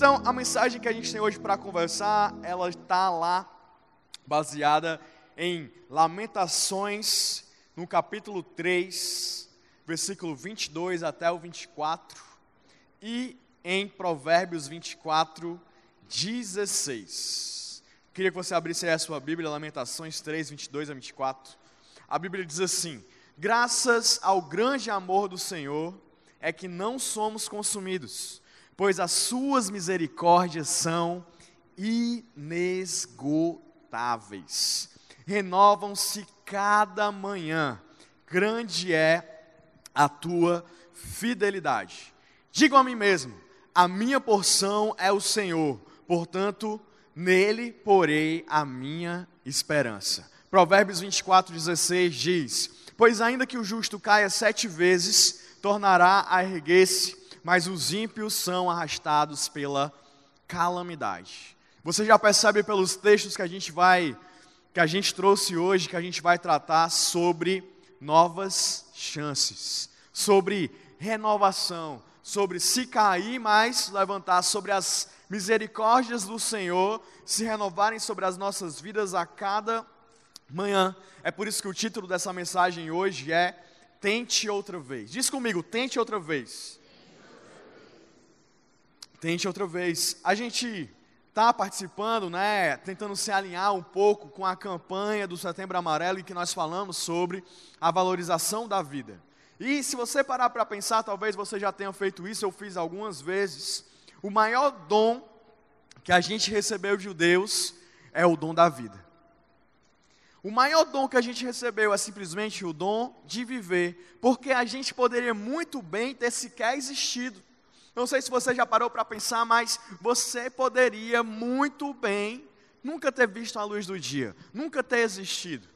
Então, a mensagem que a gente tem hoje para conversar, ela está lá baseada em Lamentações, no capítulo 3, versículo 22 até o 24, e em Provérbios 24, 16. Queria que você abrisse aí a sua Bíblia, Lamentações 3, 22 a 24. A Bíblia diz assim: Graças ao grande amor do Senhor é que não somos consumidos, pois as suas misericórdias são inesgotáveis. Renovam-se cada manhã. Grande é a tua fidelidade. Digo a mim mesmo: a minha porção é o Senhor, portanto, nele porei a minha esperança. Provérbios 24, 16 diz: Pois ainda que o justo caia sete vezes, tornará a erguer-se, mas os ímpios são arrastados pela calamidade. Você já percebe pelos textos que a gente vai, que a gente trouxe hoje, que a gente vai tratar sobre novas chances, sobre renovação, sobre se cair, mas levantar, sobre as misericórdias do Senhor se renovarem sobre as nossas vidas a cada manhã. É por isso que o título dessa mensagem hoje é Tente outra vez. Diz comigo, tente outra vez. Tente outra vez. A gente está participando, né, tentando se alinhar um pouco com a campanha do Setembro Amarelo em que nós falamos sobre a valorização da vida. E se você parar para pensar, talvez você já tenha feito isso, eu fiz algumas vezes. O maior dom que a gente recebeu de Deus é o dom da vida. O maior dom que a gente recebeu é simplesmente o dom de viver, porque a gente poderia muito bem ter sequer existido. Não sei se você já parou para pensar, mas você poderia muito bem nunca ter visto a luz do dia, nunca ter existido.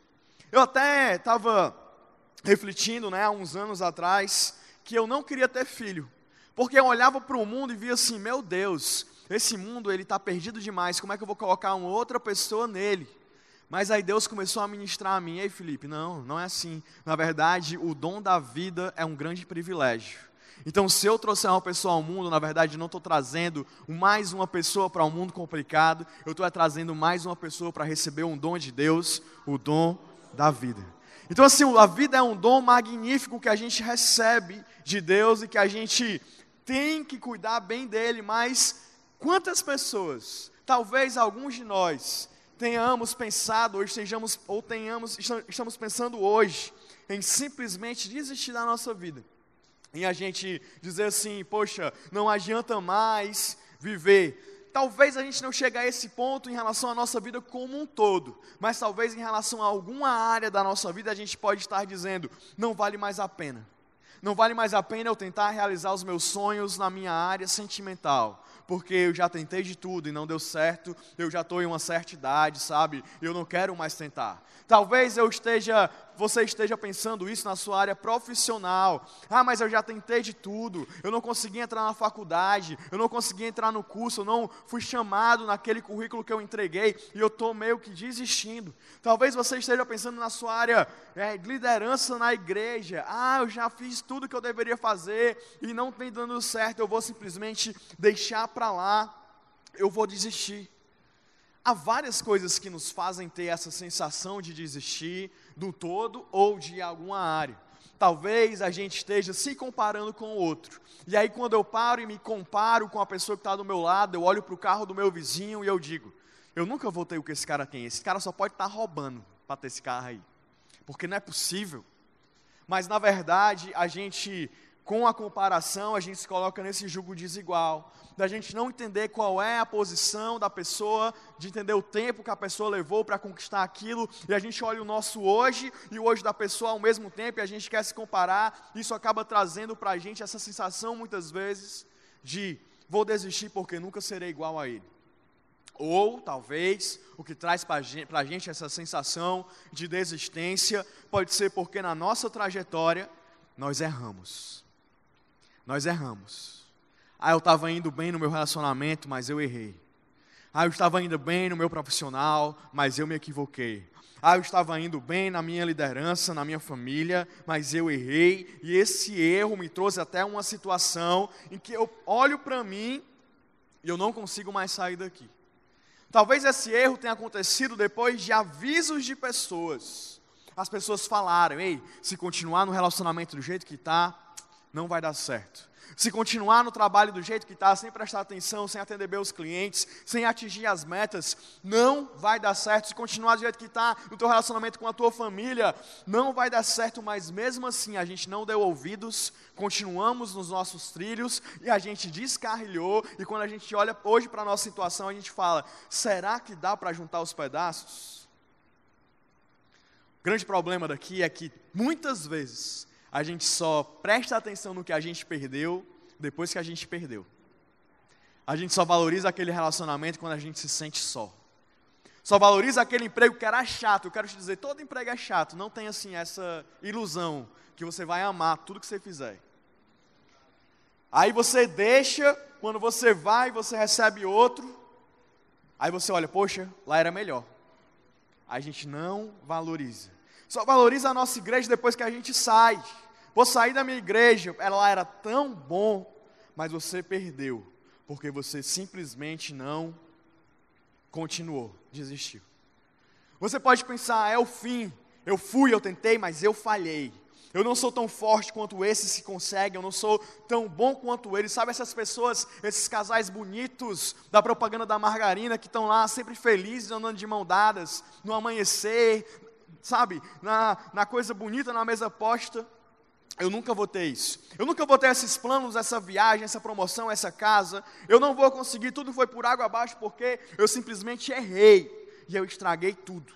Eu até estava refletindo, né, há uns anos atrás, que eu não queria ter filho, porque eu olhava para o mundo e via assim, meu Deus, esse mundo ele está perdido demais, como é que eu vou colocar uma outra pessoa nele? Mas aí Deus começou a ministrar a mim, ei Felipe, não, não é assim. Na verdade, o dom da vida é um grande privilégio. Então, se eu trouxer uma pessoa ao mundo, na verdade, não estou trazendo mais uma pessoa para um mundo complicado, eu estou trazendo mais uma pessoa para receber um dom de Deus, o dom da vida. Então, assim, a vida é um dom magnífico que a gente recebe de Deus e que a gente tem que cuidar bem dele, mas quantas pessoas, talvez alguns de nós, tenhamos pensado, ou estejamos, ou tenhamos, estamos pensando hoje, em simplesmente desistir da nossa vida. Em a gente dizer assim, poxa, não adianta mais viver. Talvez a gente não chegue a esse ponto em relação à nossa vida como um todo, mas talvez em relação a alguma área da nossa vida a gente pode estar dizendo, não vale mais a pena. Não vale mais a pena eu tentar realizar os meus sonhos na minha área sentimental porque eu já tentei de tudo e não deu certo, eu já estou em uma certa idade, sabe? Eu não quero mais tentar. Talvez eu esteja, você esteja pensando isso na sua área profissional. Ah, mas eu já tentei de tudo, eu não consegui entrar na faculdade, eu não consegui entrar no curso, eu não fui chamado naquele currículo que eu entreguei e eu estou meio que desistindo. Talvez você esteja pensando na sua área é, de liderança na igreja. Ah, eu já fiz tudo que eu deveria fazer e não tem dando certo, eu vou simplesmente deixar para lá, eu vou desistir. Há várias coisas que nos fazem ter essa sensação de desistir do todo ou de alguma área. Talvez a gente esteja se comparando com o outro. E aí, quando eu paro e me comparo com a pessoa que está do meu lado, eu olho para o carro do meu vizinho e eu digo: eu nunca vou ter o que esse cara tem. Esse cara só pode estar tá roubando para ter esse carro aí. Porque não é possível. Mas, na verdade, a gente com a comparação, a gente se coloca nesse jugo desigual, da gente não entender qual é a posição da pessoa, de entender o tempo que a pessoa levou para conquistar aquilo, e a gente olha o nosso hoje e o hoje da pessoa ao mesmo tempo, e a gente quer se comparar, isso acaba trazendo para a gente essa sensação, muitas vezes, de vou desistir porque nunca serei igual a ele. Ou, talvez, o que traz para a gente essa sensação de desistência, pode ser porque na nossa trajetória nós erramos nós erramos. Ah, eu estava indo bem no meu relacionamento, mas eu errei. Ah, eu estava indo bem no meu profissional, mas eu me equivoquei. Ah, eu estava indo bem na minha liderança, na minha família, mas eu errei, e esse erro me trouxe até uma situação em que eu olho para mim e eu não consigo mais sair daqui. Talvez esse erro tenha acontecido depois de avisos de pessoas. As pessoas falaram: ei, se continuar no relacionamento do jeito que está, não vai dar certo. Se continuar no trabalho do jeito que está, sem prestar atenção, sem atender bem os clientes, sem atingir as metas, não vai dar certo. Se continuar do jeito que está no teu relacionamento com a tua família, não vai dar certo. Mas mesmo assim, a gente não deu ouvidos, continuamos nos nossos trilhos e a gente descarrilhou. E quando a gente olha hoje para a nossa situação, a gente fala: será que dá para juntar os pedaços? O grande problema daqui é que muitas vezes a gente só presta atenção no que a gente perdeu depois que a gente perdeu. A gente só valoriza aquele relacionamento quando a gente se sente só. Só valoriza aquele emprego que era chato. Eu quero te dizer, todo emprego é chato. Não tem assim essa ilusão que você vai amar tudo que você fizer. Aí você deixa, quando você vai, você recebe outro. Aí você olha, poxa, lá era melhor. A gente não valoriza. Só valoriza a nossa igreja depois que a gente sai. Vou sair da minha igreja, ela era tão bom, mas você perdeu, porque você simplesmente não continuou, desistiu. Você pode pensar, é o fim, eu fui, eu tentei, mas eu falhei. Eu não sou tão forte quanto esses se conseguem, eu não sou tão bom quanto eles. Sabe essas pessoas, esses casais bonitos da propaganda da margarina que estão lá sempre felizes, andando de mão dadas, no amanhecer, sabe, na, na coisa bonita, na mesa posta. Eu nunca vou ter isso. Eu nunca vou ter esses planos, essa viagem, essa promoção, essa casa. Eu não vou conseguir, tudo foi por água abaixo porque eu simplesmente errei e eu estraguei tudo.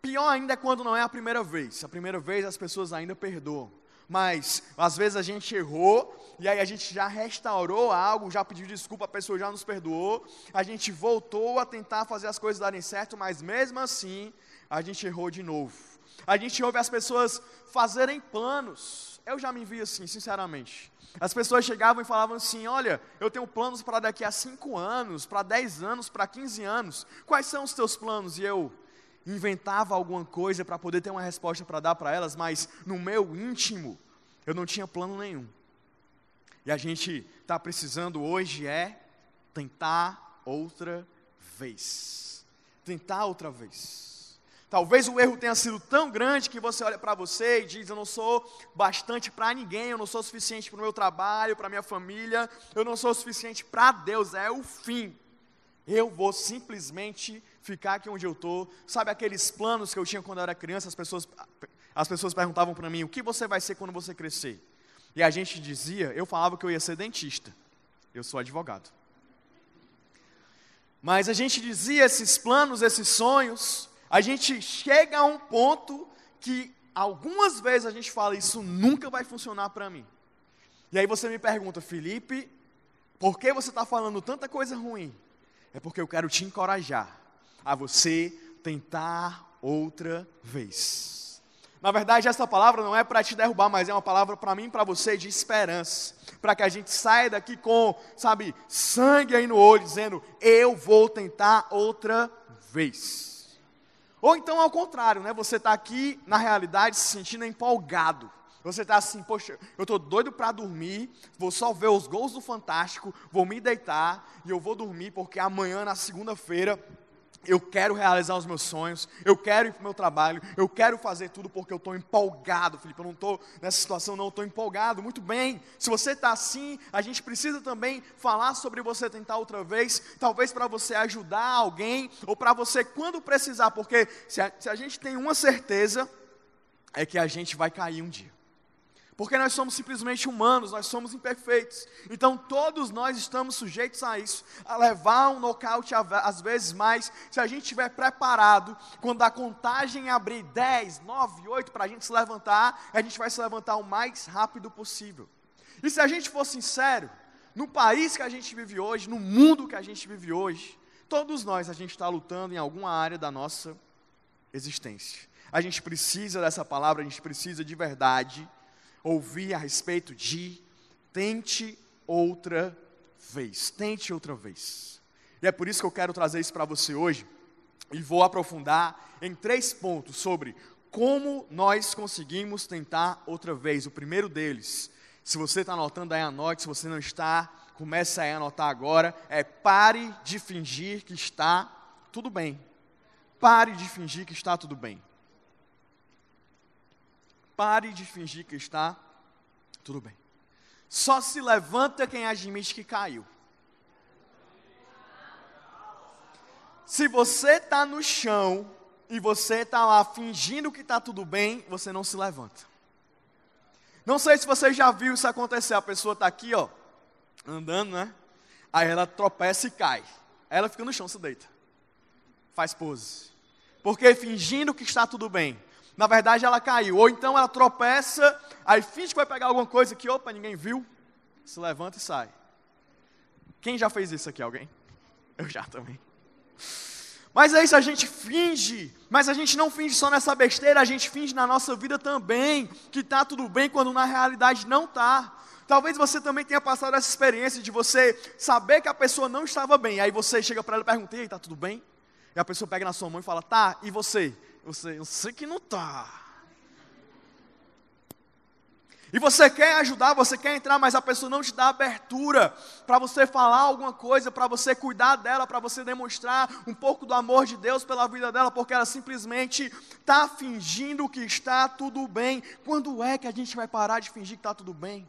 Pior ainda é quando não é a primeira vez. A primeira vez as pessoas ainda perdoam. Mas às vezes a gente errou e aí a gente já restaurou algo, já pediu desculpa, a pessoa já nos perdoou. A gente voltou a tentar fazer as coisas darem certo, mas mesmo assim a gente errou de novo. A gente ouve as pessoas fazerem planos. Eu já me vi assim, sinceramente. As pessoas chegavam e falavam assim: Olha, eu tenho planos para daqui a 5 anos, para 10 anos, para 15 anos. Quais são os teus planos? E eu inventava alguma coisa para poder ter uma resposta para dar para elas, mas no meu íntimo eu não tinha plano nenhum. E a gente está precisando hoje é tentar outra vez. Tentar outra vez. Talvez o erro tenha sido tão grande que você olha para você e diz: Eu não sou bastante para ninguém, eu não sou suficiente para o meu trabalho, para a minha família, eu não sou suficiente para Deus, é o fim. Eu vou simplesmente ficar aqui onde eu estou. Sabe aqueles planos que eu tinha quando eu era criança? As pessoas, as pessoas perguntavam para mim: O que você vai ser quando você crescer? E a gente dizia: Eu falava que eu ia ser dentista, eu sou advogado. Mas a gente dizia esses planos, esses sonhos, a gente chega a um ponto que algumas vezes a gente fala, isso nunca vai funcionar para mim. E aí você me pergunta, Felipe, por que você está falando tanta coisa ruim? É porque eu quero te encorajar a você tentar outra vez. Na verdade, essa palavra não é para te derrubar, mas é uma palavra para mim e para você de esperança. Para que a gente saia daqui com, sabe, sangue aí no olho, dizendo: Eu vou tentar outra vez. Ou então ao contrário, né? Você está aqui, na realidade, se sentindo empolgado. Você está assim, poxa, eu estou doido para dormir, vou só ver os gols do Fantástico, vou me deitar e eu vou dormir, porque amanhã, na segunda-feira, eu quero realizar os meus sonhos, eu quero ir para o meu trabalho, eu quero fazer tudo porque eu estou empolgado, Felipe. Eu não estou nessa situação, não, estou empolgado. Muito bem, se você está assim, a gente precisa também falar sobre você tentar outra vez, talvez para você ajudar alguém, ou para você quando precisar, porque se a, se a gente tem uma certeza, é que a gente vai cair um dia. Porque nós somos simplesmente humanos, nós somos imperfeitos. Então todos nós estamos sujeitos a isso, a levar um nocaute às vezes mais, se a gente estiver preparado, quando a contagem abrir 10, 9, 8 para a gente se levantar, a gente vai se levantar o mais rápido possível. E se a gente for sincero, no país que a gente vive hoje, no mundo que a gente vive hoje, todos nós a gente está lutando em alguma área da nossa existência. A gente precisa dessa palavra, a gente precisa de verdade ouvir a respeito de tente outra vez, tente outra vez. E é por isso que eu quero trazer isso para você hoje e vou aprofundar em três pontos sobre como nós conseguimos tentar outra vez. O primeiro deles, se você está anotando aí, anote, se você não está, comece a anotar agora, é pare de fingir que está tudo bem. Pare de fingir que está tudo bem. Pare de fingir que está tudo bem. Só se levanta quem admite que caiu. Se você está no chão e você está lá fingindo que está tudo bem, você não se levanta. Não sei se você já viu isso acontecer. A pessoa está aqui, ó, andando, né? Aí ela tropeça e cai. Aí ela fica no chão, se deita. Faz pose. Porque fingindo que está tudo bem. Na verdade, ela caiu. Ou então ela tropeça, aí finge que vai pegar alguma coisa que, opa, ninguém viu. Se levanta e sai. Quem já fez isso aqui? Alguém? Eu já também. Mas é isso, a gente finge, mas a gente não finge só nessa besteira, a gente finge na nossa vida também, que está tudo bem, quando na realidade não está. Talvez você também tenha passado essa experiência de você saber que a pessoa não estava bem, aí você chega para ela e pergunta, e está tudo bem? E a pessoa pega na sua mão e fala, tá, e você? Você, eu sei que não está. E você quer ajudar, você quer entrar, mas a pessoa não te dá abertura para você falar alguma coisa, para você cuidar dela, para você demonstrar um pouco do amor de Deus pela vida dela, porque ela simplesmente está fingindo que está tudo bem. Quando é que a gente vai parar de fingir que está tudo bem?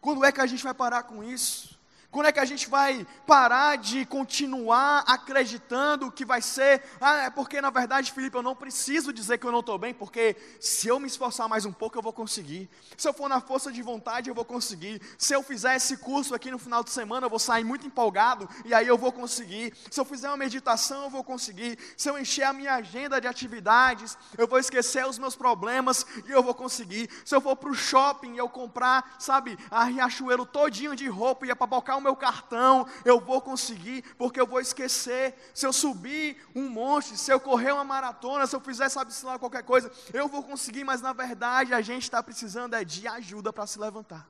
Quando é que a gente vai parar com isso? Quando é que a gente vai parar de continuar acreditando que vai ser? Ah, é porque na verdade, Felipe, eu não preciso dizer que eu não estou bem, porque se eu me esforçar mais um pouco, eu vou conseguir. Se eu for na força de vontade, eu vou conseguir. Se eu fizer esse curso aqui no final de semana, eu vou sair muito empolgado e aí eu vou conseguir. Se eu fizer uma meditação, eu vou conseguir. Se eu encher a minha agenda de atividades, eu vou esquecer os meus problemas e eu vou conseguir. Se eu for para o shopping e eu comprar, sabe, a Riachuelo todinho de roupa e ia papocar meu cartão, eu vou conseguir, porque eu vou esquecer. Se eu subir um monte, se eu correr uma maratona, se eu fizer, sabe-se lá, qualquer coisa, eu vou conseguir, mas na verdade a gente está precisando é de ajuda para se levantar.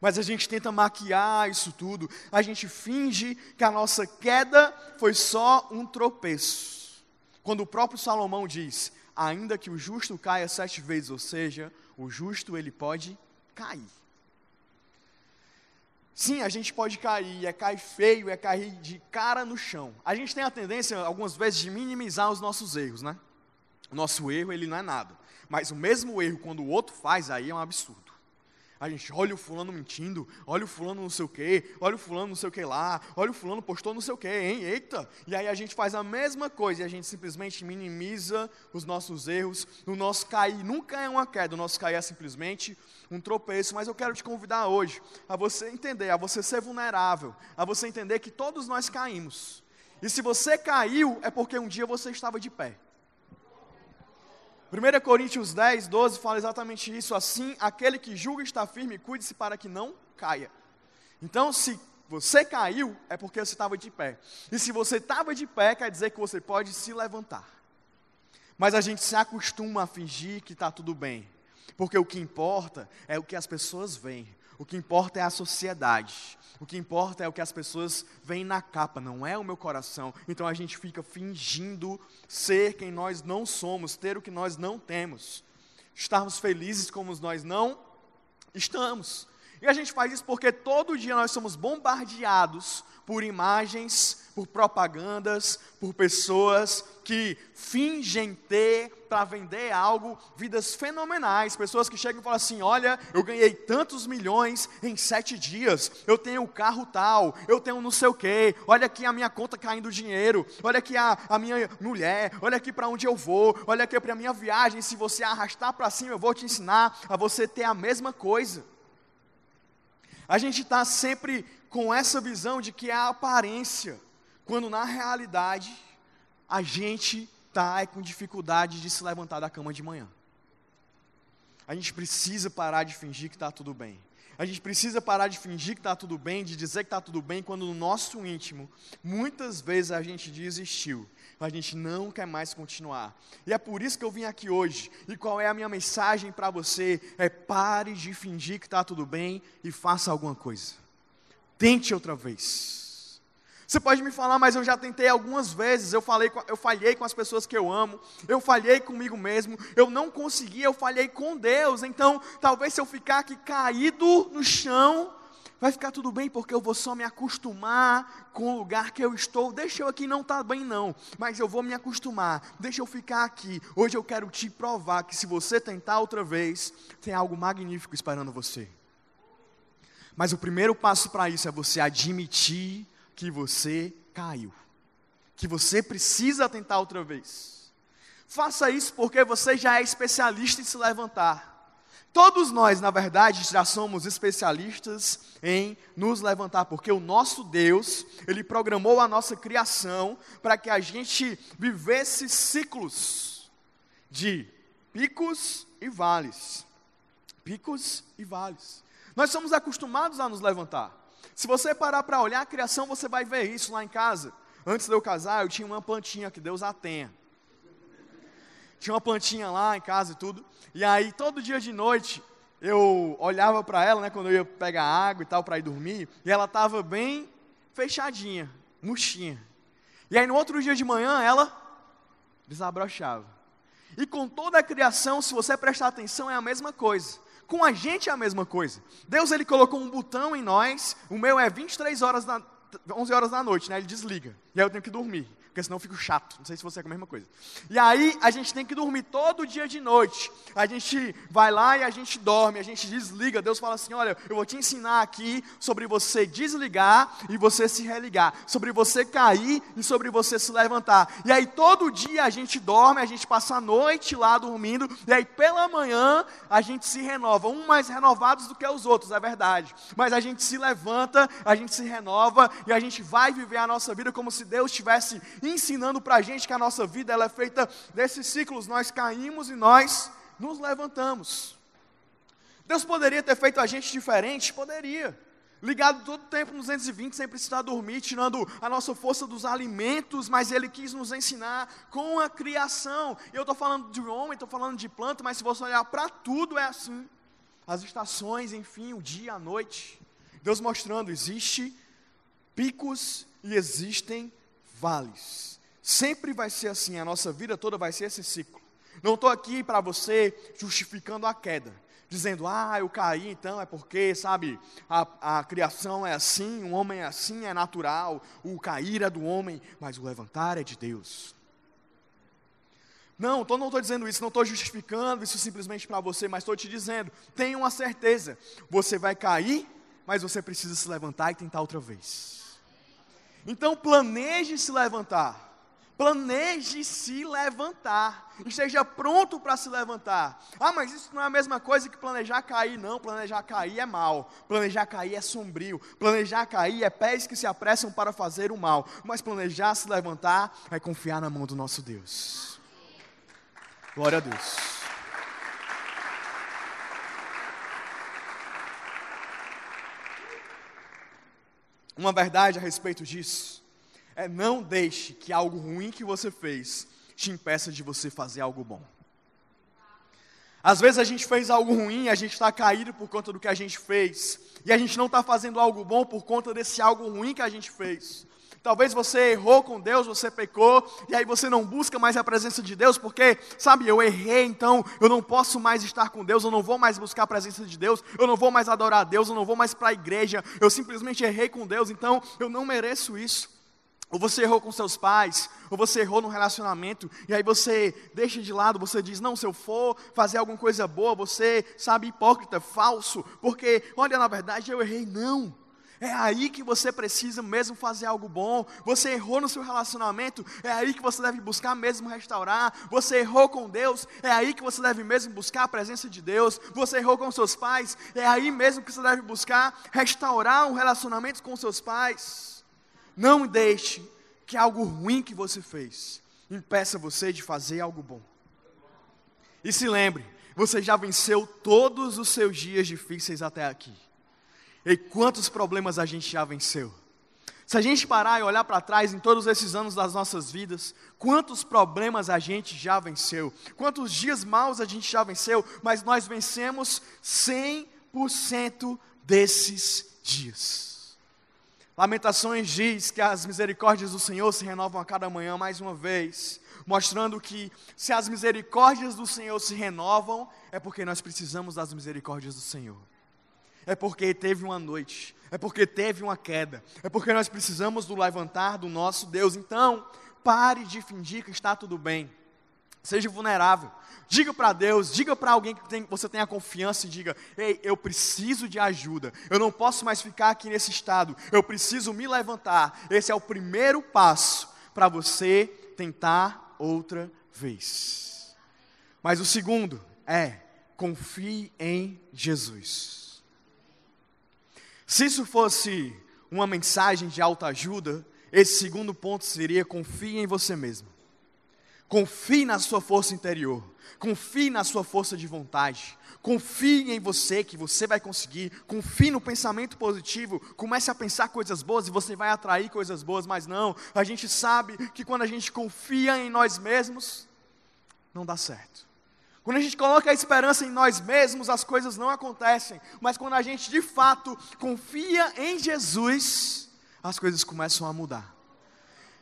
Mas a gente tenta maquiar isso tudo, a gente finge que a nossa queda foi só um tropeço. Quando o próprio Salomão diz: ainda que o justo caia sete vezes, ou seja, o justo ele pode cair. Sim, a gente pode cair, é cair feio, é cair de cara no chão. A gente tem a tendência, algumas vezes, de minimizar os nossos erros, né? O nosso erro, ele não é nada. Mas o mesmo erro, quando o outro faz, aí é um absurdo. A gente olha o fulano mentindo, olha o fulano não sei o quê, olha o fulano não sei o que lá, olha o fulano postou não sei o quê, hein? Eita! E aí a gente faz a mesma coisa e a gente simplesmente minimiza os nossos erros. O nosso cair nunca é uma queda, o nosso cair é simplesmente um tropeço. Mas eu quero te convidar hoje a você entender, a você ser vulnerável, a você entender que todos nós caímos. E se você caiu, é porque um dia você estava de pé. 1 Coríntios 10, 12 fala exatamente isso. Assim, aquele que julga está firme, cuide-se para que não caia. Então, se você caiu, é porque você estava de pé. E se você estava de pé, quer dizer que você pode se levantar. Mas a gente se acostuma a fingir que está tudo bem. Porque o que importa é o que as pessoas veem. O que importa é a sociedade. O que importa é o que as pessoas veem na capa, não é o meu coração. Então a gente fica fingindo ser quem nós não somos, ter o que nós não temos. Estarmos felizes como nós não estamos. E a gente faz isso porque todo dia nós somos bombardeados por imagens, por propagandas, por pessoas que fingem ter para vender algo, vidas fenomenais, pessoas que chegam e falam assim: olha, eu ganhei tantos milhões em sete dias, eu tenho o carro tal, eu tenho não sei o quê, olha aqui a minha conta caindo dinheiro, olha aqui a, a minha mulher, olha aqui para onde eu vou, olha aqui para a minha viagem, se você arrastar para cima, eu vou te ensinar a você ter a mesma coisa. A gente está sempre com essa visão de que é a aparência, quando na realidade a gente está com dificuldade de se levantar da cama de manhã. A gente precisa parar de fingir que está tudo bem. A gente precisa parar de fingir que está tudo bem, de dizer que está tudo bem, quando no nosso íntimo, muitas vezes a gente desistiu, a gente não quer mais continuar. E é por isso que eu vim aqui hoje. E qual é a minha mensagem para você? É pare de fingir que está tudo bem e faça alguma coisa. Tente outra vez. Você pode me falar, mas eu já tentei algumas vezes, eu, falei, eu falhei com as pessoas que eu amo, eu falhei comigo mesmo, eu não consegui, eu falhei com Deus. Então, talvez se eu ficar aqui caído no chão, vai ficar tudo bem porque eu vou só me acostumar com o lugar que eu estou. Deixa eu aqui não estar tá bem não, mas eu vou me acostumar. Deixa eu ficar aqui. Hoje eu quero te provar que se você tentar outra vez, tem algo magnífico esperando você. Mas o primeiro passo para isso é você admitir que você caiu. Que você precisa tentar outra vez. Faça isso porque você já é especialista em se levantar. Todos nós, na verdade, já somos especialistas em nos levantar, porque o nosso Deus, Ele programou a nossa criação para que a gente vivesse ciclos de picos e vales. Picos e vales. Nós somos acostumados a nos levantar. Se você parar para olhar a criação, você vai ver isso lá em casa. Antes de eu casar, eu tinha uma plantinha que Deus a tenha tinha uma plantinha lá em casa e tudo. E aí, todo dia de noite, eu olhava para ela, né, quando eu ia pegar água e tal, para ir dormir, e ela estava bem fechadinha, murchinha. E aí, no outro dia de manhã, ela desabrochava. E com toda a criação, se você prestar atenção, é a mesma coisa. Com a gente é a mesma coisa. Deus ele colocou um botão em nós, o meu é 23 horas da 11 horas da noite, né? Ele desliga. E aí eu tenho que dormir porque senão eu fico chato. Não sei se você é a mesma coisa. E aí a gente tem que dormir todo dia de noite. A gente vai lá e a gente dorme, a gente desliga. Deus fala assim: olha, eu vou te ensinar aqui sobre você desligar e você se religar, sobre você cair e sobre você se levantar. E aí todo dia a gente dorme, a gente passa a noite lá dormindo, e aí pela manhã a gente se renova, um mais renovados do que os outros, é verdade. Mas a gente se levanta, a gente se renova e a gente vai viver a nossa vida como se Deus tivesse ensinando para a gente que a nossa vida ela é feita desses ciclos. Nós caímos e nós nos levantamos. Deus poderia ter feito a gente diferente? Poderia. Ligado todo o tempo nos 220, sem precisar dormir, tirando a nossa força dos alimentos, mas Ele quis nos ensinar com a criação. Eu estou falando de homem, estou falando de planta, mas se você olhar para tudo é assim. As estações, enfim, o dia, a noite. Deus mostrando, existe picos e existem vales. Sempre vai ser assim, a nossa vida toda vai ser esse ciclo. Não estou aqui para você justificando a queda, dizendo, ah, eu caí, então é porque, sabe, a, a criação é assim, o homem é assim, é natural, o cair é do homem, mas o levantar é de Deus. Não, tô, não estou dizendo isso, não estou justificando isso simplesmente para você, mas estou te dizendo, tenha uma certeza, você vai cair, mas você precisa se levantar e tentar outra vez. Então planeje se levantar. Planeje se levantar. Esteja pronto para se levantar. Ah, mas isso não é a mesma coisa que planejar cair, não. Planejar cair é mal. Planejar cair é sombrio. Planejar cair é pés que se apressam para fazer o mal. Mas planejar se levantar é confiar na mão do nosso Deus. Glória a Deus. Uma verdade a respeito disso é não deixe que algo ruim que você fez te impeça de você fazer algo bom. Às vezes a gente fez algo ruim, a gente está caído por conta do que a gente fez, e a gente não está fazendo algo bom por conta desse algo ruim que a gente fez. Talvez você errou com Deus, você pecou, e aí você não busca mais a presença de Deus, porque, sabe, eu errei, então eu não posso mais estar com Deus, eu não vou mais buscar a presença de Deus, eu não vou mais adorar a Deus, eu não vou mais para a igreja, eu simplesmente errei com Deus, então eu não mereço isso. Ou você errou com seus pais, ou você errou no relacionamento, e aí você deixa de lado, você diz: Não, se eu for fazer alguma coisa boa, você, sabe, hipócrita, falso, porque, olha, na verdade eu errei. Não. É aí que você precisa mesmo fazer algo bom. Você errou no seu relacionamento, é aí que você deve buscar mesmo restaurar. Você errou com Deus, é aí que você deve mesmo buscar a presença de Deus. Você errou com seus pais, é aí mesmo que você deve buscar restaurar um relacionamento com seus pais. Não deixe que algo ruim que você fez impeça você de fazer algo bom. E se lembre, você já venceu todos os seus dias difíceis até aqui. E quantos problemas a gente já venceu? Se a gente parar e olhar para trás em todos esses anos das nossas vidas, quantos problemas a gente já venceu? Quantos dias maus a gente já venceu? Mas nós vencemos 100% desses dias. Lamentações diz que as misericórdias do Senhor se renovam a cada manhã mais uma vez, mostrando que se as misericórdias do Senhor se renovam, é porque nós precisamos das misericórdias do Senhor. É porque teve uma noite, é porque teve uma queda, é porque nós precisamos do levantar do nosso Deus. Então, pare de fingir que está tudo bem. Seja vulnerável. Diga para Deus, diga para alguém que tem, você tenha confiança e diga: Ei, eu preciso de ajuda. Eu não posso mais ficar aqui nesse estado. Eu preciso me levantar. Esse é o primeiro passo para você tentar outra vez. Mas o segundo é: confie em Jesus. Se isso fosse uma mensagem de autoajuda, esse segundo ponto seria: confie em você mesmo. Confie na sua força interior. Confie na sua força de vontade. Confie em você que você vai conseguir. Confie no pensamento positivo. Comece a pensar coisas boas e você vai atrair coisas boas, mas não. A gente sabe que quando a gente confia em nós mesmos, não dá certo. Quando a gente coloca a esperança em nós mesmos, as coisas não acontecem. Mas quando a gente de fato confia em Jesus, as coisas começam a mudar.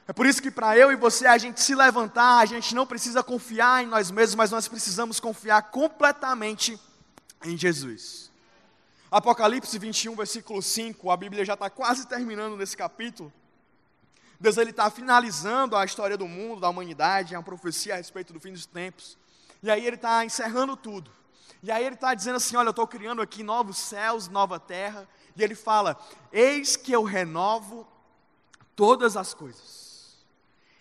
É por isso que para eu e você a gente se levantar, a gente não precisa confiar em nós mesmos, mas nós precisamos confiar completamente em Jesus. Apocalipse 21, versículo 5, a Bíblia já está quase terminando nesse capítulo. Deus está finalizando a história do mundo, da humanidade, é uma profecia a respeito do fim dos tempos. E aí ele está encerrando tudo. E aí ele está dizendo assim: olha, eu estou criando aqui novos céus, nova terra. E ele fala: eis que eu renovo todas as coisas.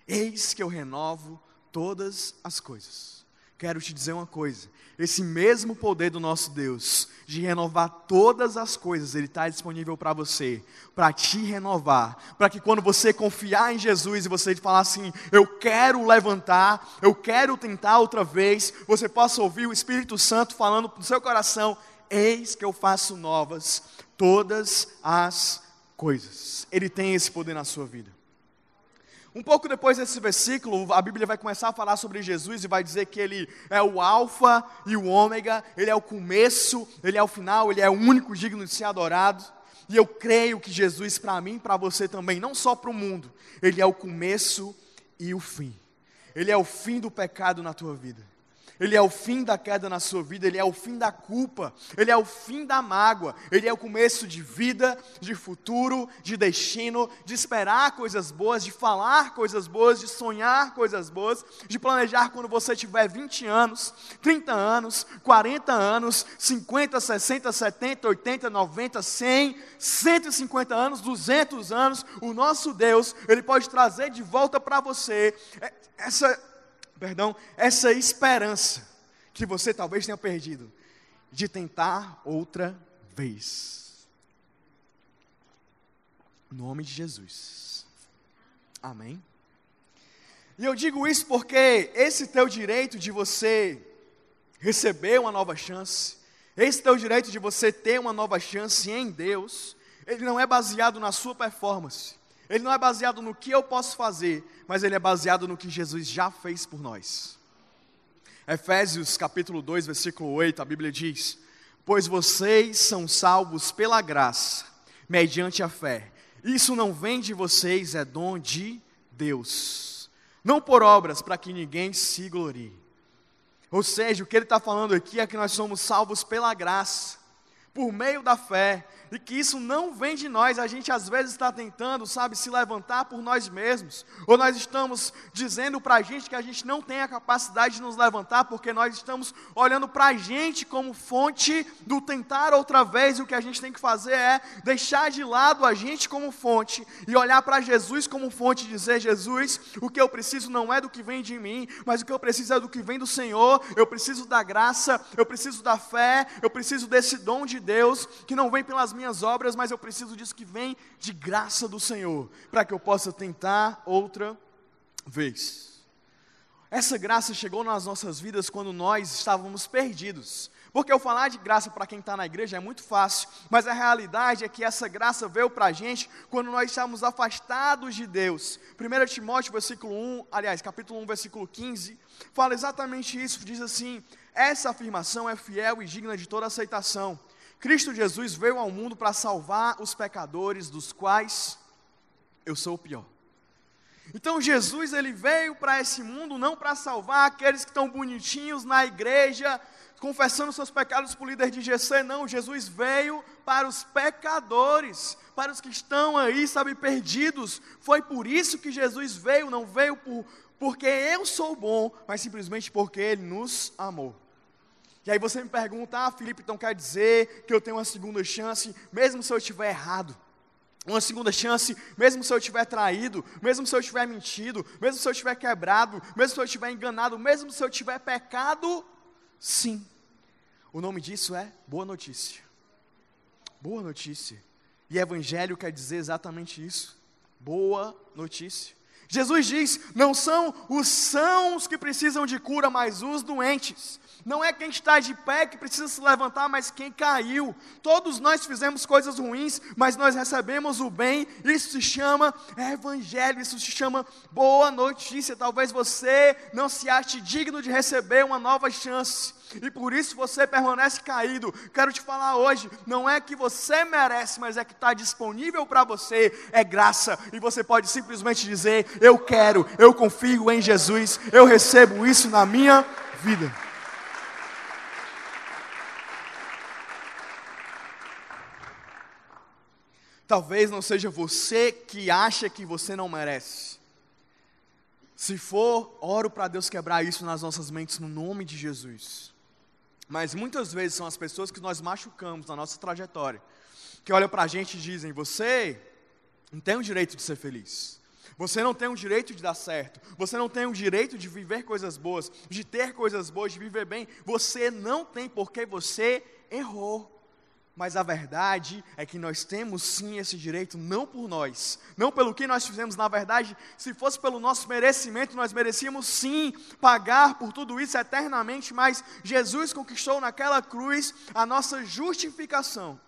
Eis que eu renovo todas as coisas. Quero te dizer uma coisa: esse mesmo poder do nosso Deus, de renovar todas as coisas, ele está disponível para você, para te renovar, para que quando você confiar em Jesus e você falar assim, eu quero levantar, eu quero tentar outra vez, você possa ouvir o Espírito Santo falando no seu coração: eis que eu faço novas todas as coisas. Ele tem esse poder na sua vida. Um pouco depois desse versículo, a Bíblia vai começar a falar sobre Jesus e vai dizer que ele é o Alfa e o Ômega, ele é o começo, ele é o final, ele é o único digno de ser adorado. E eu creio que Jesus, para mim e para você também, não só para o mundo, ele é o começo e o fim. Ele é o fim do pecado na tua vida. Ele é o fim da queda na sua vida, ele é o fim da culpa, ele é o fim da mágoa, ele é o começo de vida, de futuro, de destino, de esperar coisas boas, de falar coisas boas, de sonhar coisas boas, de planejar quando você tiver 20 anos, 30 anos, 40 anos, 50, 60, 70, 80, 90, 100, 150 anos, 200 anos, o nosso Deus, ele pode trazer de volta para você essa perdão, essa esperança que você talvez tenha perdido de tentar outra vez. Em nome de Jesus. Amém. E eu digo isso porque esse teu direito de você receber uma nova chance, esse teu direito de você ter uma nova chance em Deus, ele não é baseado na sua performance. Ele não é baseado no que eu posso fazer, mas ele é baseado no que Jesus já fez por nós. Efésios capítulo 2, versículo 8, a Bíblia diz: Pois vocês são salvos pela graça, mediante a fé. Isso não vem de vocês, é dom de Deus. Não por obras, para que ninguém se glorie. Ou seja, o que ele está falando aqui é que nós somos salvos pela graça, por meio da fé e que isso não vem de nós. A gente às vezes está tentando, sabe, se levantar por nós mesmos, ou nós estamos dizendo para a gente que a gente não tem a capacidade de nos levantar, porque nós estamos olhando para a gente como fonte do tentar outra vez. E o que a gente tem que fazer é deixar de lado a gente como fonte e olhar para Jesus como fonte e dizer: Jesus, o que eu preciso não é do que vem de mim, mas o que eu preciso é do que vem do Senhor. Eu preciso da graça, eu preciso da fé, eu preciso desse dom de Deus que não vem pelas minhas obras, mas eu preciso disso que vem de graça do Senhor, para que eu possa tentar outra vez. Essa graça chegou nas nossas vidas quando nós estávamos perdidos. Porque eu falar de graça para quem está na igreja é muito fácil, mas a realidade é que essa graça veio para a gente quando nós estávamos afastados de Deus. 1 Timóteo, versículo 1, aliás, capítulo 1, versículo 15, fala exatamente isso, diz assim, essa afirmação é fiel e digna de toda aceitação, Cristo Jesus veio ao mundo para salvar os pecadores, dos quais eu sou o pior. Então Jesus ele veio para esse mundo não para salvar aqueles que estão bonitinhos na igreja, confessando seus pecados para o líder de GC, não, Jesus veio para os pecadores, para os que estão aí, sabe, perdidos. Foi por isso que Jesus veio, não veio por, porque eu sou bom, mas simplesmente porque Ele nos amou. E aí você me pergunta, ah, Felipe, então quer dizer que eu tenho uma segunda chance, mesmo se eu estiver errado? Uma segunda chance, mesmo se eu estiver traído, mesmo se eu estiver mentido, mesmo se eu estiver quebrado, mesmo se eu estiver enganado, mesmo se eu tiver pecado, sim. O nome disso é boa notícia. Boa notícia. E evangelho quer dizer exatamente isso. Boa notícia. Jesus diz: não são os sãos que precisam de cura, mas os doentes. Não é quem está de pé que precisa se levantar, mas quem caiu. Todos nós fizemos coisas ruins, mas nós recebemos o bem. Isso se chama evangelho, isso se chama boa notícia. Talvez você não se ache digno de receber uma nova chance e por isso você permanece caído. Quero te falar hoje: não é que você merece, mas é que está disponível para você, é graça, e você pode simplesmente dizer: Eu quero, eu confio em Jesus, eu recebo isso na minha vida. Talvez não seja você que acha que você não merece. Se for, oro para Deus quebrar isso nas nossas mentes no nome de Jesus. Mas muitas vezes são as pessoas que nós machucamos na nossa trajetória, que olham para a gente e dizem: Você não tem o direito de ser feliz. Você não tem o direito de dar certo. Você não tem o direito de viver coisas boas, de ter coisas boas, de viver bem. Você não tem porque você errou. Mas a verdade é que nós temos sim esse direito, não por nós, não pelo que nós fizemos. Na verdade, se fosse pelo nosso merecimento, nós merecíamos sim pagar por tudo isso eternamente, mas Jesus conquistou naquela cruz a nossa justificação.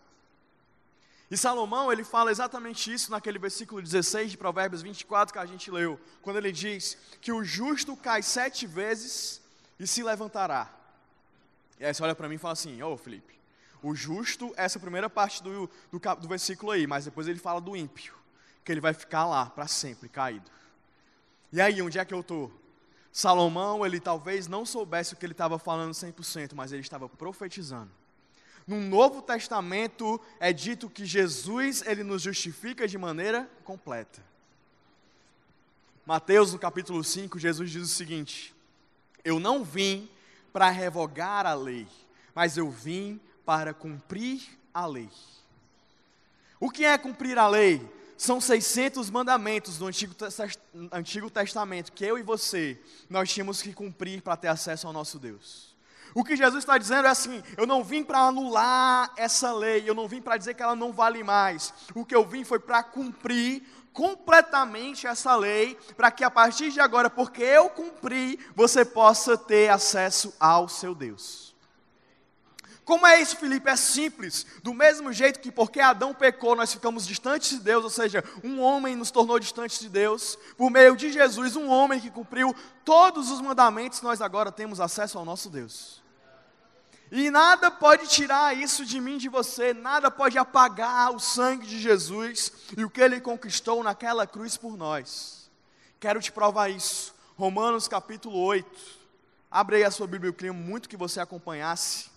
E Salomão, ele fala exatamente isso naquele versículo 16 de Provérbios 24 que a gente leu, quando ele diz que o justo cai sete vezes e se levantará. E aí você olha para mim e fala assim: Ô oh, Felipe, o justo, essa primeira parte do, do, do versículo aí, mas depois ele fala do ímpio, que ele vai ficar lá para sempre, caído. E aí, onde é que eu estou? Salomão, ele talvez não soubesse o que ele estava falando 100%, mas ele estava profetizando. No Novo Testamento é dito que Jesus, ele nos justifica de maneira completa. Mateus, no capítulo 5, Jesus diz o seguinte: Eu não vim para revogar a lei, mas eu vim para cumprir a lei. O que é cumprir a lei? São 600 mandamentos do Antigo, Testamento que eu e você, nós tínhamos que cumprir para ter acesso ao nosso Deus. O que Jesus está dizendo é assim: eu não vim para anular essa lei, eu não vim para dizer que ela não vale mais. O que eu vim foi para cumprir completamente essa lei, para que a partir de agora, porque eu cumpri, você possa ter acesso ao seu Deus. Como é isso, Felipe? É simples. Do mesmo jeito que porque Adão pecou, nós ficamos distantes de Deus, ou seja, um homem nos tornou distantes de Deus. Por meio de Jesus, um homem que cumpriu todos os mandamentos, nós agora temos acesso ao nosso Deus. E nada pode tirar isso de mim, de você, nada pode apagar o sangue de Jesus e o que ele conquistou naquela cruz por nós. Quero te provar isso. Romanos capítulo 8. Abre aí a sua Bíblia, eu queria muito que você acompanhasse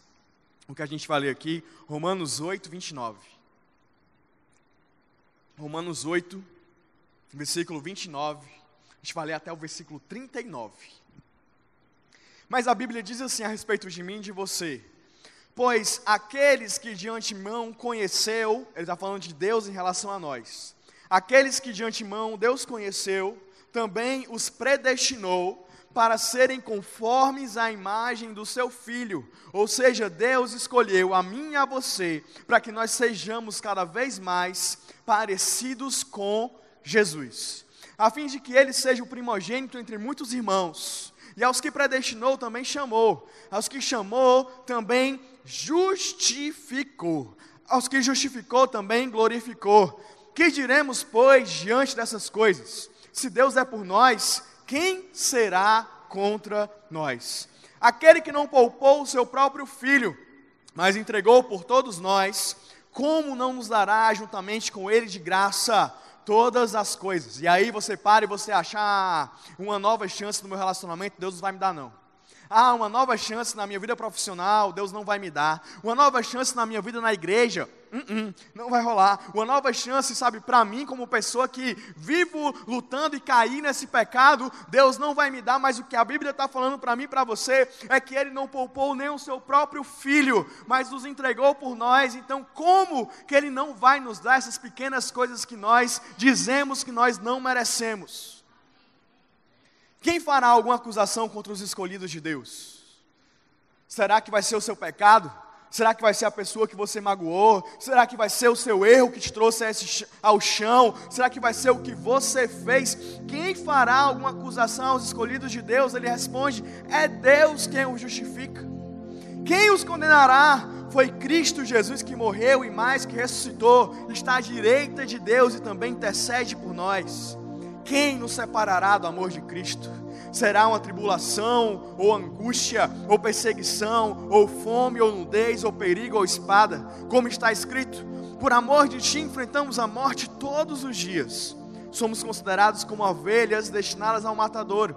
o que a gente vai ler aqui, Romanos 8, 29. Romanos 8, versículo 29. A gente vai ler até o versículo 39. Mas a Bíblia diz assim a respeito de mim e de você: Pois aqueles que de antemão conheceu, ele está falando de Deus em relação a nós, aqueles que de antemão Deus conheceu, também os predestinou para serem conformes à imagem do seu filho. Ou seja, Deus escolheu a mim e a você para que nós sejamos cada vez mais parecidos com Jesus, a fim de que ele seja o primogênito entre muitos irmãos. E aos que predestinou também chamou, aos que chamou também justificou, aos que justificou também glorificou. Que diremos, pois, diante dessas coisas? Se Deus é por nós, quem será contra nós? Aquele que não poupou o seu próprio filho, mas entregou por todos nós, como não nos dará juntamente com ele de graça todas as coisas? E aí você para e você achar uma nova chance no meu relacionamento, Deus não vai me dar não. Ah, uma nova chance na minha vida profissional, Deus não vai me dar. Uma nova chance na minha vida na igreja, uh -uh, não vai rolar. Uma nova chance, sabe, para mim, como pessoa que vivo lutando e caí nesse pecado, Deus não vai me dar. Mas o que a Bíblia está falando para mim e para você é que Ele não poupou nem o seu próprio filho, mas nos entregou por nós. Então, como que Ele não vai nos dar essas pequenas coisas que nós dizemos que nós não merecemos? Quem fará alguma acusação contra os escolhidos de Deus? Será que vai ser o seu pecado? Será que vai ser a pessoa que você magoou? Será que vai ser o seu erro que te trouxe ao chão? Será que vai ser o que você fez? Quem fará alguma acusação aos escolhidos de Deus? Ele responde: é Deus quem os justifica. Quem os condenará? Foi Cristo Jesus que morreu e mais que ressuscitou, está à direita de Deus e também intercede por nós. Quem nos separará do amor de Cristo? Será uma tribulação, ou angústia, ou perseguição, ou fome, ou nudez, ou perigo, ou espada? Como está escrito: Por amor de ti enfrentamos a morte todos os dias. Somos considerados como ovelhas destinadas ao matador.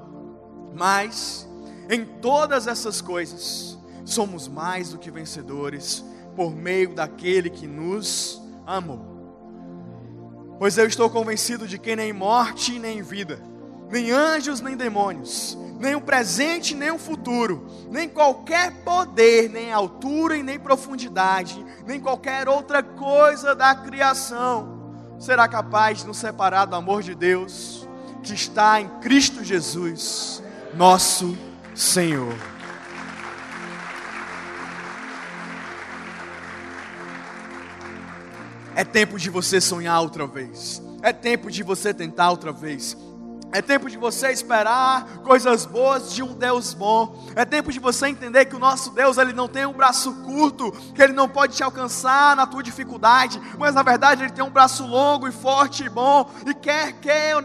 Mas, em todas essas coisas, somos mais do que vencedores por meio daquele que nos amou. Pois eu estou convencido de que nem morte nem vida, nem anjos nem demônios, nem o presente nem o futuro, nem qualquer poder, nem altura e nem profundidade, nem qualquer outra coisa da criação será capaz de nos separar do amor de Deus que está em Cristo Jesus, nosso Senhor. É tempo de você sonhar outra vez. É tempo de você tentar outra vez. É tempo de você esperar coisas boas de um Deus bom. É tempo de você entender que o nosso Deus ele não tem um braço curto, que ele não pode te alcançar na tua dificuldade, mas na verdade ele tem um braço longo e forte e bom e quer quer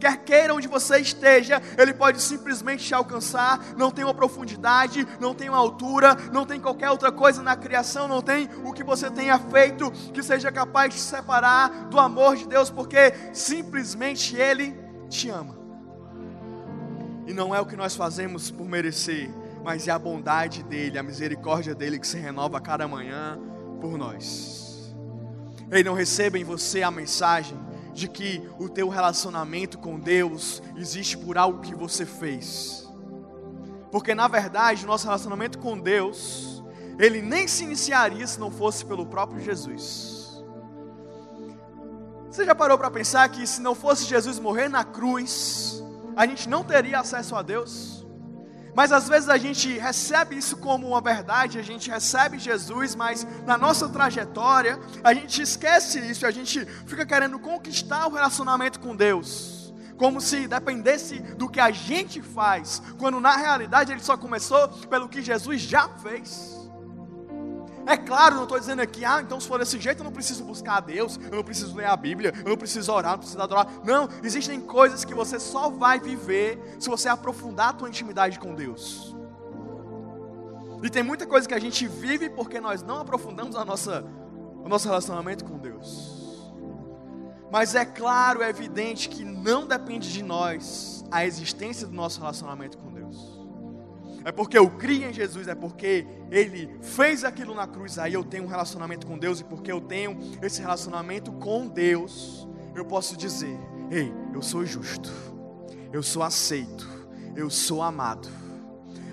quer queira onde você esteja, Ele pode simplesmente te alcançar. Não tem uma profundidade, não tem uma altura, não tem qualquer outra coisa na criação, não tem o que você tenha feito que seja capaz de separar do amor de Deus, porque simplesmente Ele te ama. E não é o que nós fazemos por merecer, mas é a bondade dEle, a misericórdia dEle que se renova a cada manhã por nós. Ei, não receba em você a mensagem de que o teu relacionamento com Deus existe por algo que você fez. Porque na verdade, o nosso relacionamento com Deus, ele nem se iniciaria se não fosse pelo próprio Jesus. Você já parou para pensar que se não fosse Jesus morrer na cruz, a gente não teria acesso a Deus? Mas às vezes a gente recebe isso como uma verdade, a gente recebe Jesus, mas na nossa trajetória a gente esquece isso, a gente fica querendo conquistar o relacionamento com Deus, como se dependesse do que a gente faz, quando na realidade ele só começou pelo que Jesus já fez. É claro, não estou dizendo aqui, ah, então se for desse jeito eu não preciso buscar a Deus, eu não preciso ler a Bíblia, eu não preciso orar, não preciso adorar. Não, existem coisas que você só vai viver se você aprofundar a tua intimidade com Deus. E tem muita coisa que a gente vive porque nós não aprofundamos a nossa, o nosso relacionamento com Deus. Mas é claro, é evidente que não depende de nós a existência do nosso relacionamento com Deus é porque eu criei em Jesus, é porque Ele fez aquilo na cruz, aí eu tenho um relacionamento com Deus, e porque eu tenho esse relacionamento com Deus, eu posso dizer: Ei, eu sou justo, eu sou aceito, eu sou amado.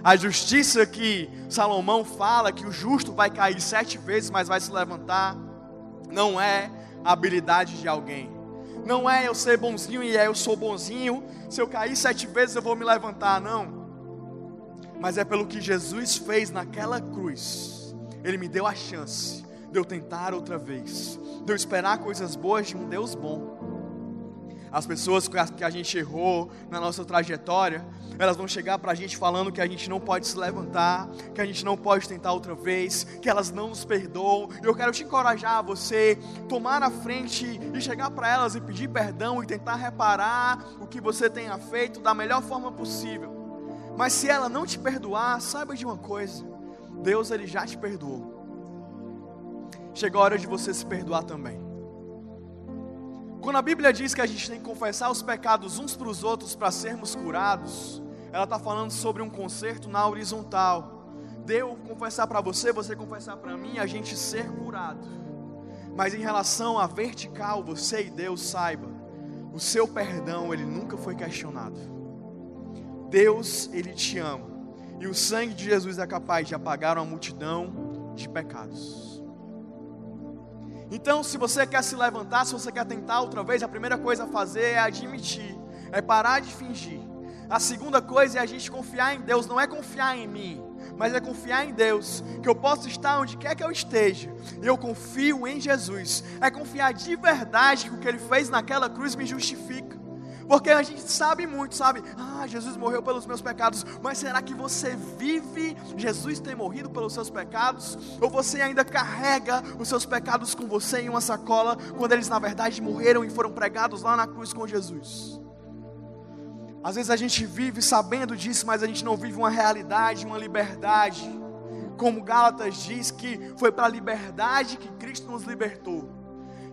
A justiça que Salomão fala que o justo vai cair sete vezes, mas vai se levantar, não é a habilidade de alguém. Não é eu ser bonzinho e é eu sou bonzinho. Se eu cair sete vezes eu vou me levantar, não mas é pelo que Jesus fez naquela cruz. Ele me deu a chance de eu tentar outra vez, de eu esperar coisas boas de um Deus bom. As pessoas que a gente errou na nossa trajetória, elas vão chegar para a gente falando que a gente não pode se levantar, que a gente não pode tentar outra vez, que elas não nos perdoam. Eu quero te encorajar a você tomar a frente e chegar para elas e pedir perdão e tentar reparar o que você tenha feito da melhor forma possível. Mas se ela não te perdoar, saiba de uma coisa: Deus ele já te perdoou. Chegou a hora de você se perdoar também. Quando a Bíblia diz que a gente tem que confessar os pecados uns para os outros para sermos curados, ela está falando sobre um conserto na horizontal. Deus confessar para você, você confessar para mim, a gente ser curado. Mas em relação à vertical, você e Deus saiba, o seu perdão ele nunca foi questionado. Deus ele te ama e o sangue de Jesus é capaz de apagar uma multidão de pecados. Então, se você quer se levantar, se você quer tentar outra vez, a primeira coisa a fazer é admitir, é parar de fingir. A segunda coisa é a gente confiar em Deus, não é confiar em mim, mas é confiar em Deus, que eu posso estar onde quer que eu esteja, eu confio em Jesus, é confiar de verdade que o que Ele fez naquela cruz me justifica. Porque a gente sabe muito, sabe? Ah, Jesus morreu pelos meus pecados. Mas será que você vive Jesus ter morrido pelos seus pecados? Ou você ainda carrega os seus pecados com você em uma sacola, quando eles na verdade morreram e foram pregados lá na cruz com Jesus? Às vezes a gente vive sabendo disso, mas a gente não vive uma realidade, uma liberdade. Como Gálatas diz que foi para a liberdade que Cristo nos libertou.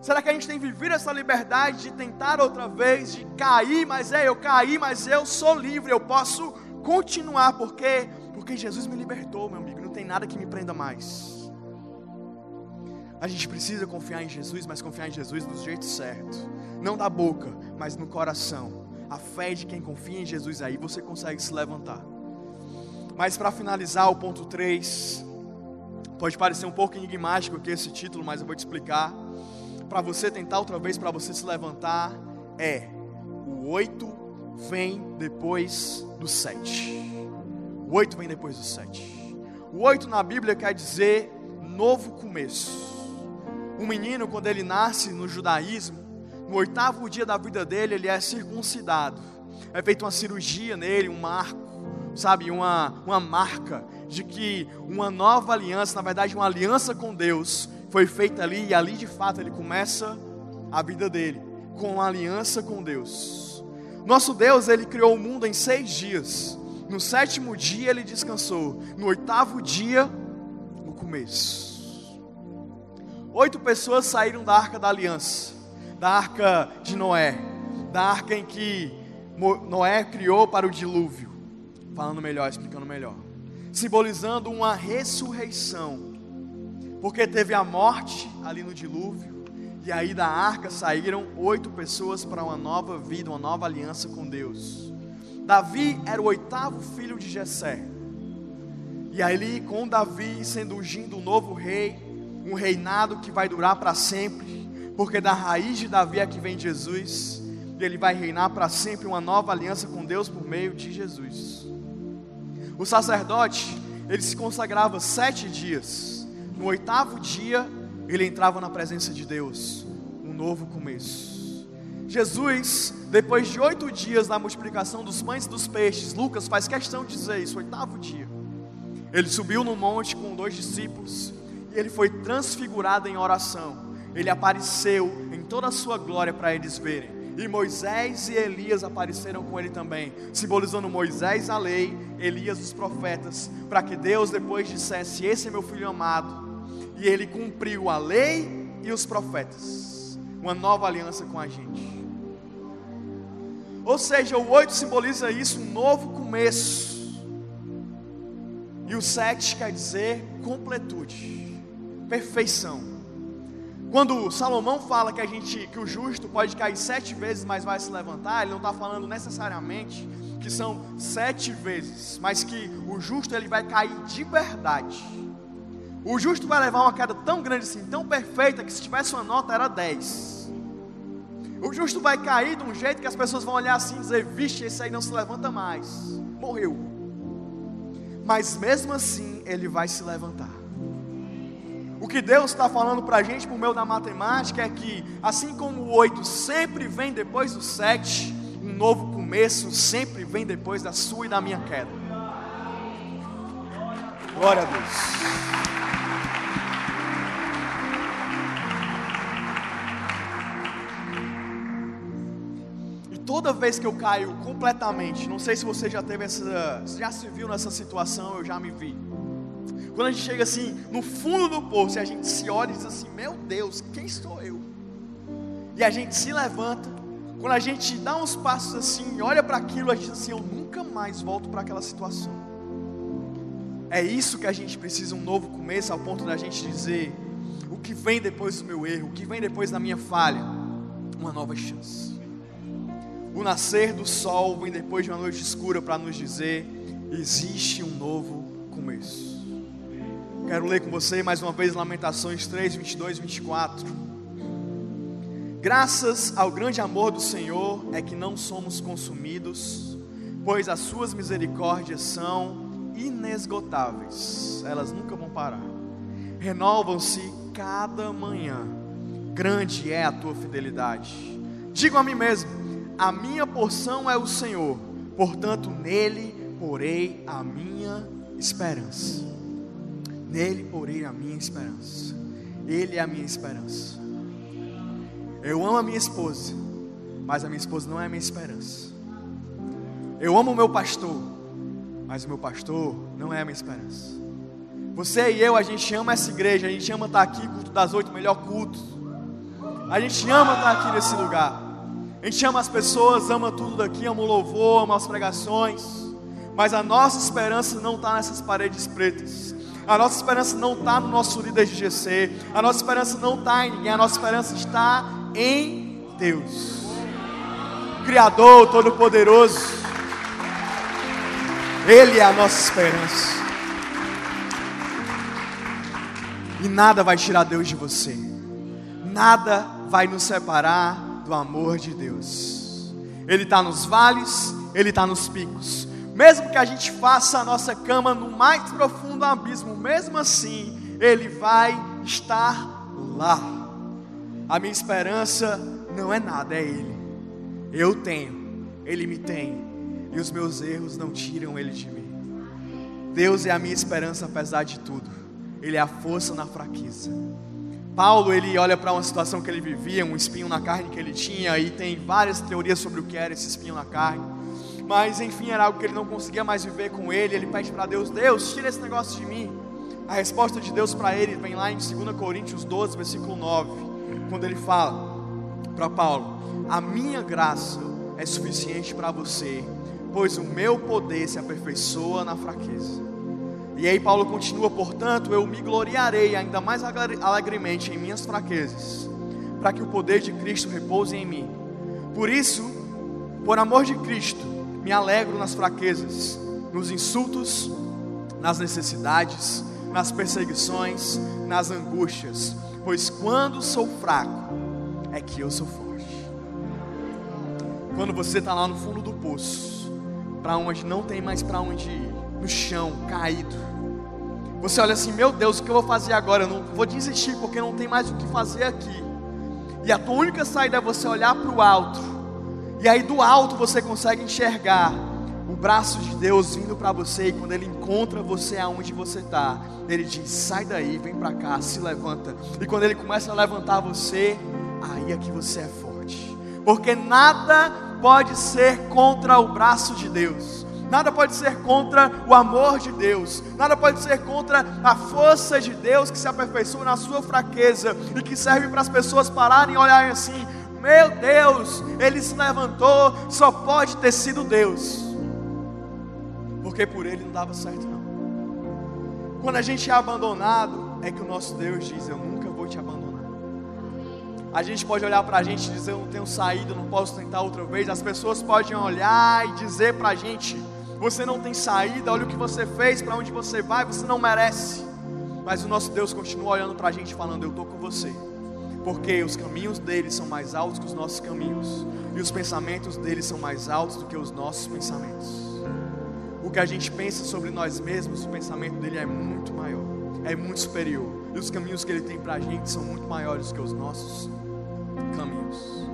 Será que a gente tem vivido essa liberdade de tentar outra vez, de cair, mas é, eu caí, mas eu sou livre, eu posso continuar, porque porque Jesus me libertou, meu amigo, não tem nada que me prenda mais. A gente precisa confiar em Jesus, mas confiar em Jesus do jeito certo, não da boca, mas no coração a fé de quem confia em Jesus, aí você consegue se levantar. Mas para finalizar, o ponto 3, pode parecer um pouco enigmático aqui esse título, mas eu vou te explicar. Para você tentar outra vez, para você se levantar, é o 8 vem depois do 7. O 8 vem depois do 7. O 8 na Bíblia quer dizer novo começo. Um menino, quando ele nasce no judaísmo, no oitavo dia da vida dele, ele é circuncidado. É feita uma cirurgia nele, um marco, sabe, uma, uma marca de que uma nova aliança, na verdade, uma aliança com Deus, foi feita ali, e ali de fato ele começa a vida dele, com uma aliança com Deus. Nosso Deus, ele criou o mundo em seis dias. No sétimo dia ele descansou. No oitavo dia, o começo. Oito pessoas saíram da arca da aliança da arca de Noé, da arca em que Noé criou para o dilúvio, falando melhor, explicando melhor, simbolizando uma ressurreição, porque teve a morte ali no dilúvio, e aí da arca saíram oito pessoas para uma nova vida, uma nova aliança com Deus. Davi era o oitavo filho de Jessé. E aí, com Davi sendo ungindo um novo rei, um reinado que vai durar para sempre, porque da raiz de Davi é que vem Jesus, e ele vai reinar para sempre uma nova aliança com Deus por meio de Jesus. O sacerdote, ele se consagrava sete dias, no oitavo dia, ele entrava na presença de Deus, um novo começo. Jesus, depois de oito dias da multiplicação dos pães e dos peixes, Lucas faz questão de dizer isso, oitavo dia, ele subiu no monte com dois discípulos, e ele foi transfigurado em oração ele apareceu em toda a sua glória para eles verem. E Moisés e Elias apareceram com ele também, simbolizando Moisés a lei, Elias os profetas, para que Deus depois dissesse: Esse é meu filho amado. E ele cumpriu a lei e os profetas. Uma nova aliança com a gente. Ou seja, o oito simboliza isso, um novo começo. E o sete quer dizer completude, perfeição. Quando Salomão fala que a gente, que o justo pode cair sete vezes, mas vai se levantar, ele não está falando necessariamente que são sete vezes, mas que o justo ele vai cair de verdade. O justo vai levar uma queda tão grande assim, tão perfeita, que se tivesse uma nota era dez. O justo vai cair de um jeito que as pessoas vão olhar assim e dizer: Vixe, esse aí não se levanta mais, morreu. Mas mesmo assim, ele vai se levantar. O que Deus está falando para a gente por meio da matemática é que, assim como o 8 sempre vem depois do 7, um novo começo sempre vem depois da sua e da minha queda. Glória a Deus. E toda vez que eu caio completamente, não sei se você já teve essa, já se viu nessa situação, eu já me vi quando a gente chega assim no fundo do poço e a gente se olha e diz assim: Meu Deus, quem sou eu? E a gente se levanta, quando a gente dá uns passos assim, olha para aquilo, a gente diz assim: eu nunca mais volto para aquela situação. É isso que a gente precisa, um novo começo, ao ponto da gente dizer: o que vem depois do meu erro, o que vem depois da minha falha, uma nova chance. O nascer do sol vem depois de uma noite escura para nos dizer: existe um novo começo. Quero ler com você mais uma vez Lamentações 3, 22 e 24. Graças ao grande amor do Senhor é que não somos consumidos, pois as suas misericórdias são inesgotáveis, elas nunca vão parar. Renovam-se cada manhã. Grande é a tua fidelidade. Digo a mim mesmo: a minha porção é o Senhor, portanto nele porei a minha esperança. Nele porei a minha esperança. Ele é a minha esperança. Eu amo a minha esposa, mas a minha esposa não é a minha esperança. Eu amo o meu pastor, mas o meu pastor não é a minha esperança. Você e eu, a gente ama essa igreja, a gente ama estar aqui, culto das oito, melhor culto. A gente ama estar aqui nesse lugar. A gente ama as pessoas, ama tudo daqui, ama o louvor, ama as pregações. Mas a nossa esperança não está nessas paredes pretas. A nossa esperança não está no nosso líder de GC. A nossa esperança não está em ninguém. A nossa esperança está em Deus. Criador Todo-Poderoso. Ele é a nossa esperança. E nada vai tirar Deus de você. Nada vai nos separar do amor de Deus. Ele está nos vales, Ele está nos picos. Mesmo que a gente faça a nossa cama no mais profundo abismo, mesmo assim, Ele vai estar lá. A minha esperança não é nada, é Ele. Eu tenho, Ele me tem, e os meus erros não tiram Ele de mim. Deus é a minha esperança apesar de tudo. Ele é a força na fraqueza. Paulo, ele olha para uma situação que ele vivia, um espinho na carne que ele tinha, e tem várias teorias sobre o que era esse espinho na carne. Mas enfim, era algo que ele não conseguia mais viver com ele. Ele pede para Deus: Deus, tira esse negócio de mim. A resposta de Deus para ele vem lá em 2 Coríntios 12, versículo 9 quando ele fala para Paulo: A minha graça é suficiente para você, pois o meu poder se aperfeiçoa na fraqueza. E aí Paulo continua, portanto, eu me gloriarei ainda mais alegremente em minhas fraquezas, para que o poder de Cristo repouse em mim. Por isso, por amor de Cristo, me alegro nas fraquezas, nos insultos, nas necessidades, nas perseguições, nas angústias Pois quando sou fraco, é que eu sou forte. Quando você está lá no fundo do poço, para onde não tem mais para onde ir, no chão, caído. Você olha assim, meu Deus, o que eu vou fazer agora? Eu não vou desistir porque não tem mais o que fazer aqui. E a tua única saída é você olhar para o alto. E aí do alto você consegue enxergar o braço de Deus vindo para você, e quando Ele encontra você aonde você está, Ele diz: sai daí, vem para cá, se levanta. E quando Ele começa a levantar você, aí é que você é forte, porque nada pode ser contra o braço de Deus. Nada pode ser contra o amor de Deus, nada pode ser contra a força de Deus que se aperfeiçoa na sua fraqueza e que serve para as pessoas pararem e olharem assim: meu Deus, ele se levantou, só pode ter sido Deus porque por ele não dava certo não. Quando a gente é abandonado, é que o nosso Deus diz: Eu nunca vou te abandonar. A gente pode olhar para a gente e dizer: Eu não tenho saída, não posso tentar outra vez. As pessoas podem olhar e dizer para a gente: Você não tem saída, olha o que você fez, para onde você vai, você não merece. Mas o nosso Deus continua olhando para a gente, falando: Eu estou com você. Porque os caminhos dele são mais altos que os nossos caminhos, e os pensamentos dele são mais altos do que os nossos pensamentos o que a gente pensa sobre nós mesmos, o pensamento dele é muito maior, é muito superior. E os caminhos que ele tem para a gente são muito maiores que os nossos caminhos.